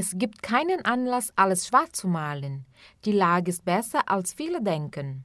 Es gibt keinen Anlass, alles schwarz zu malen. Die Lage ist besser, als viele denken.